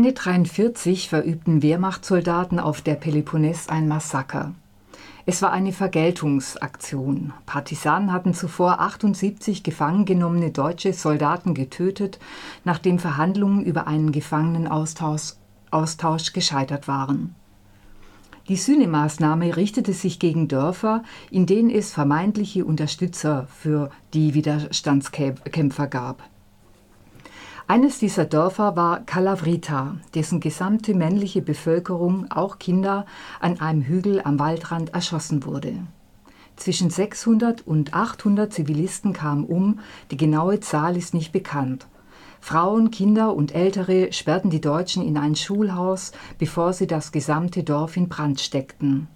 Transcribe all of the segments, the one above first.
Ende 1943 verübten Wehrmachtssoldaten auf der Peloponnes ein Massaker. Es war eine Vergeltungsaktion. Partisanen hatten zuvor 78 gefangen genommene deutsche Soldaten getötet, nachdem Verhandlungen über einen Gefangenenaustausch Austausch gescheitert waren. Die Sühnemaßnahme richtete sich gegen Dörfer, in denen es vermeintliche Unterstützer für die Widerstandskämpfer gab. Eines dieser Dörfer war Calavrita, dessen gesamte männliche Bevölkerung, auch Kinder, an einem Hügel am Waldrand erschossen wurde. Zwischen 600 und 800 Zivilisten kamen um, die genaue Zahl ist nicht bekannt. Frauen, Kinder und Ältere sperrten die Deutschen in ein Schulhaus, bevor sie das gesamte Dorf in Brand steckten.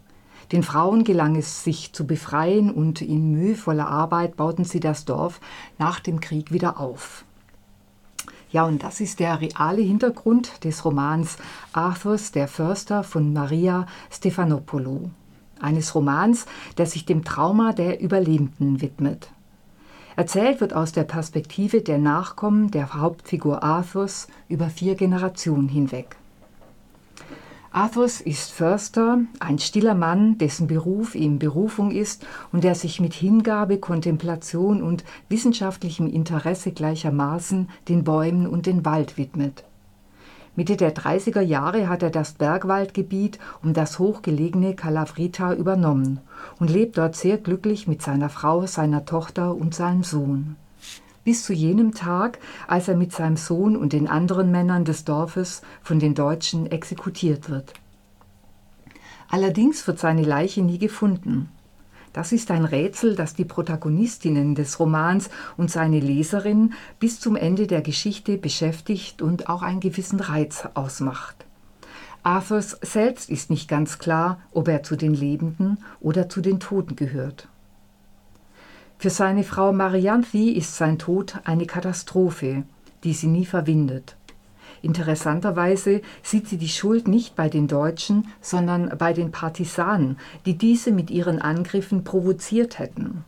Den Frauen gelang es, sich zu befreien und in mühevoller Arbeit bauten sie das Dorf nach dem Krieg wieder auf. Ja, und das ist der reale Hintergrund des Romans Arthurs der Förster von Maria Stefanopoulou. Eines Romans, der sich dem Trauma der Überlebenden widmet. Erzählt wird aus der Perspektive der Nachkommen der Hauptfigur Arthurs über vier Generationen hinweg. Athos ist Förster, ein stiller Mann, dessen Beruf ihm Berufung ist und der sich mit Hingabe, Kontemplation und wissenschaftlichem Interesse gleichermaßen den Bäumen und den Wald widmet. Mitte der 30er Jahre hat er das Bergwaldgebiet um das hochgelegene Calavrita übernommen und lebt dort sehr glücklich mit seiner Frau, seiner Tochter und seinem Sohn bis zu jenem Tag, als er mit seinem Sohn und den anderen Männern des Dorfes von den Deutschen exekutiert wird. Allerdings wird seine Leiche nie gefunden. Das ist ein Rätsel, das die Protagonistinnen des Romans und seine Leserin bis zum Ende der Geschichte beschäftigt und auch einen gewissen Reiz ausmacht. Arthurs selbst ist nicht ganz klar, ob er zu den Lebenden oder zu den Toten gehört. Für seine Frau Marianthi ist sein Tod eine Katastrophe, die sie nie verwindet. Interessanterweise sieht sie die Schuld nicht bei den Deutschen, sondern bei den Partisanen, die diese mit ihren Angriffen provoziert hätten.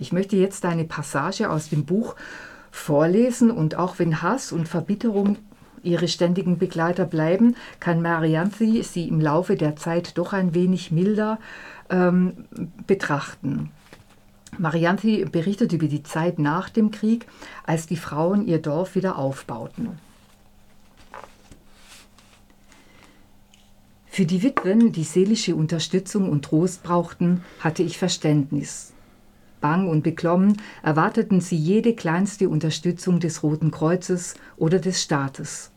Ich möchte jetzt eine Passage aus dem Buch vorlesen und auch wenn Hass und Verbitterung ihre ständigen Begleiter bleiben, kann Marianthi sie im Laufe der Zeit doch ein wenig milder ähm, betrachten. Marianthi berichtet über die Zeit nach dem Krieg, als die Frauen ihr Dorf wieder aufbauten. Für die Witwen, die seelische Unterstützung und Trost brauchten, hatte ich Verständnis. Bang und beklommen erwarteten sie jede kleinste Unterstützung des Roten Kreuzes oder des Staates.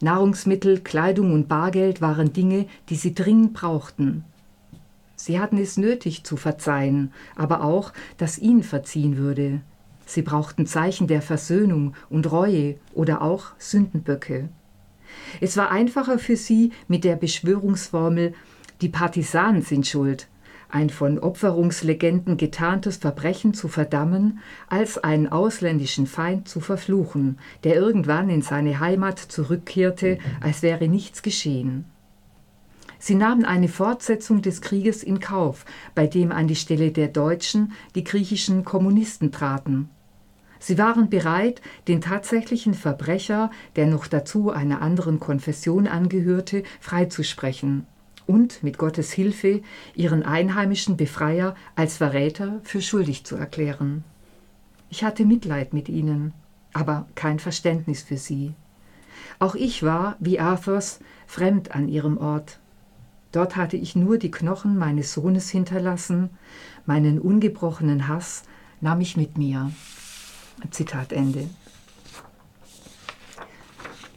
Nahrungsmittel, Kleidung und Bargeld waren Dinge, die sie dringend brauchten. Sie hatten es nötig zu verzeihen, aber auch, dass ihnen verziehen würde. Sie brauchten Zeichen der Versöhnung und Reue oder auch Sündenböcke. Es war einfacher für sie mit der Beschwörungsformel Die Partisanen sind schuld, ein von Opferungslegenden getarntes Verbrechen zu verdammen, als einen ausländischen Feind zu verfluchen, der irgendwann in seine Heimat zurückkehrte, als wäre nichts geschehen. Sie nahmen eine Fortsetzung des Krieges in Kauf, bei dem an die Stelle der Deutschen die griechischen Kommunisten traten. Sie waren bereit, den tatsächlichen Verbrecher, der noch dazu einer anderen Konfession angehörte, freizusprechen und mit Gottes Hilfe ihren einheimischen Befreier als Verräter für schuldig zu erklären. Ich hatte Mitleid mit ihnen, aber kein Verständnis für sie. Auch ich war, wie Arthurs, fremd an ihrem Ort. Dort hatte ich nur die Knochen meines Sohnes hinterlassen, meinen ungebrochenen Hass nahm ich mit mir. Zitat Ende.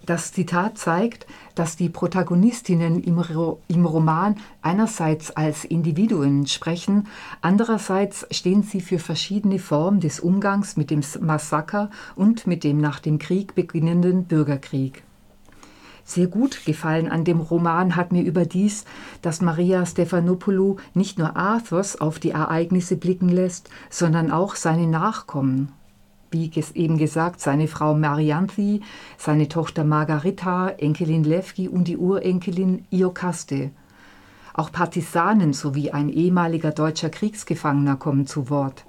Das Zitat zeigt, dass die Protagonistinnen im, Ro im, Roman einerseits als Individuen sprechen, andererseits stehen sie für verschiedene Formen des Umgangs mit dem Massaker und mit dem nach dem Krieg beginnenden Bürgerkrieg. Sehr gut gefallen an dem Roman hat mir überdies, dass Maria Stefanopoulou nicht nur Arthurs auf die Ereignisse blicken lässt, sondern auch seine Nachkommen. Wie eben gesagt, seine Frau Marianthi, seine Tochter Margarita, Enkelin Levki und die Urenkelin Iokaste. Auch Partisanen sowie ein ehemaliger deutscher Kriegsgefangener kommen zu Wort.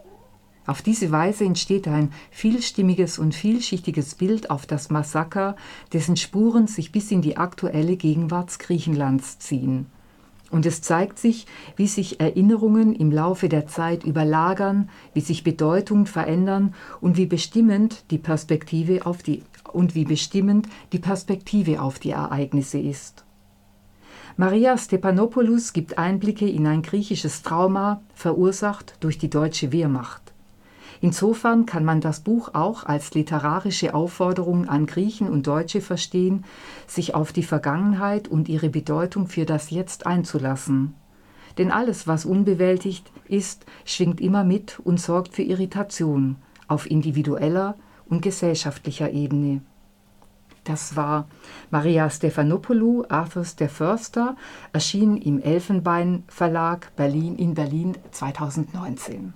Auf diese Weise entsteht ein vielstimmiges und vielschichtiges Bild auf das Massaker, dessen Spuren sich bis in die aktuelle Gegenwart Griechenlands ziehen. Und es zeigt sich, wie sich Erinnerungen im Laufe der Zeit überlagern, wie sich Bedeutung verändern und wie bestimmend die Perspektive auf die und wie bestimmend die Perspektive auf die Ereignisse ist. Maria Stepanopoulos gibt Einblicke in ein griechisches Trauma, verursacht durch die deutsche Wehrmacht. Insofern kann man das Buch auch als literarische Aufforderung an Griechen und Deutsche verstehen, sich auf die Vergangenheit und ihre Bedeutung für das Jetzt einzulassen. Denn alles, was unbewältigt ist, schwingt immer mit und sorgt für Irritation auf individueller und gesellschaftlicher Ebene. Das war Maria Stefanopoulou, Arthurs der Förster, erschien im Elfenbein Verlag Berlin in Berlin 2019.